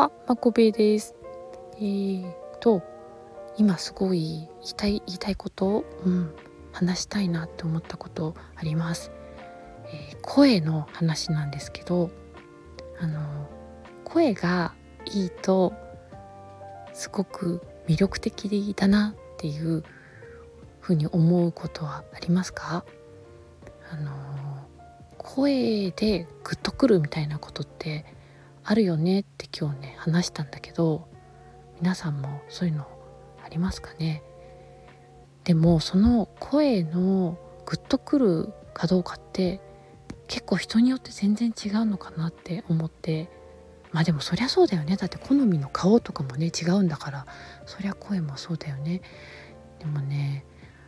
は、まこべです。えーと、今すごい言いたい、言いたいことを、うん、話したいなって思ったことあります。えー、声の話なんですけど、あの、声がいいと、すごく魅力的だなっていうふうに思うことはありますか？あの声でグッとくるみたいなことってあるよねって今日ね話したんだけど皆さんもそういうのありますかね？でもその声のグッとくるかどうかって結構人によって全然違うのかなって思って。まあでもそりゃそうだよね。だって好みの顔とかもね違うんだからそりゃ声もそうだよね。でもね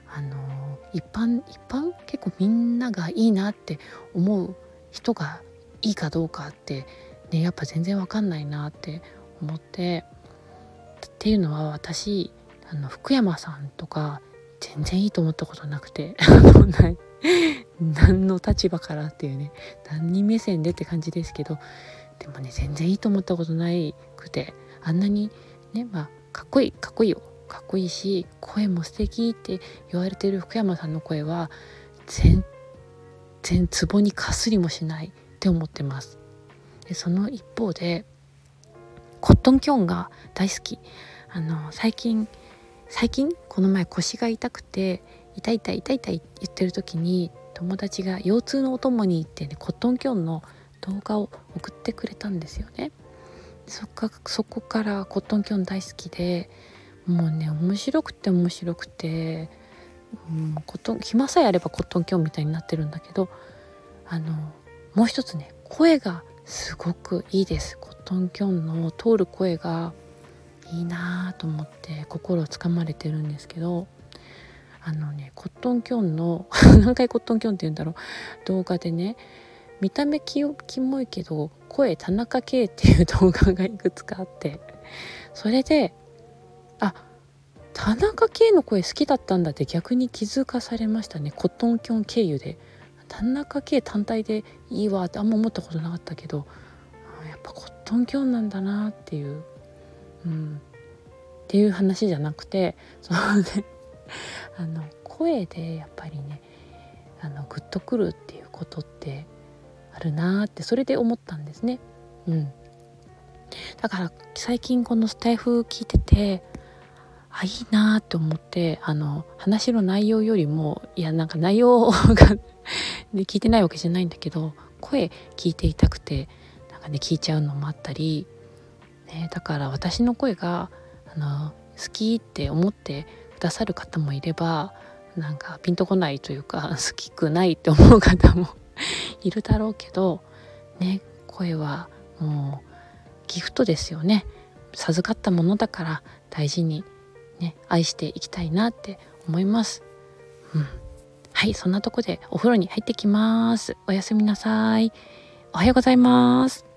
あの一般一般結構みんながいいなって思う人がいいかどうかってねやっぱ全然わかんないなって思ってっていうのは私あの福山さんとか全然いいと思ったことなくて 何の立場からっていうね何人目線でって感じですけどでもね全然いいと思ったことないくてあんなにねまあかっこいいかっこいいよかっこいいし声も素敵って言われてる福山さんの声は全然ツボにかすりもしないって思ってます。でその一方でコットンキョンが大好き。あの最近最近この前腰が痛くて痛い痛い痛い痛い言ってる時に友達が腰痛のお供に行ってねコットンキョンの動画を送ってくれたんですよね。そこそこからコットンキョン大好きでもうね面白くて面白くて、うん、コトン暇さえあればコットンキョンみたいになってるんだけどあのもう一つね声がすごくいいです。コットンキョンの通る声がいいなと思って心をつかまれてるんですけどあのねコットンキョンの 何回コットンキョンって言うんだろう？動画でね見た目キモいけど声田中圭っていう動画がいくつかあってそれであ田中圭の声好きだったんだって逆に気づかされましたね。コットンキョン経由で。田中圭単体でいいわってあんま思ったことなかったけどやっぱコットンキョンなんだなっていう、うん、っていう話じゃなくて そのね。あの声でやっぱりねあのグッとくるっていうことってあるなってそれで思ったんですね。うん、だから最近このスタイフ聞いててあいいなって思ってあの話の内容よりもいやなんか内容がで聞いてないわけじゃないんだけど声聞いていたくてなんかね聞いちゃうのもあったり、ね、だから私の声があの好きって思ってくださる方もいればなんかピンとこないというか好きくないって思う方も いるだろうけどね声はもうギフトですよね授かったものだから大事にね愛していきたいなって思います。うんはいそんなとこでお風呂に入ってきます。おやすみなさい。おはようございます。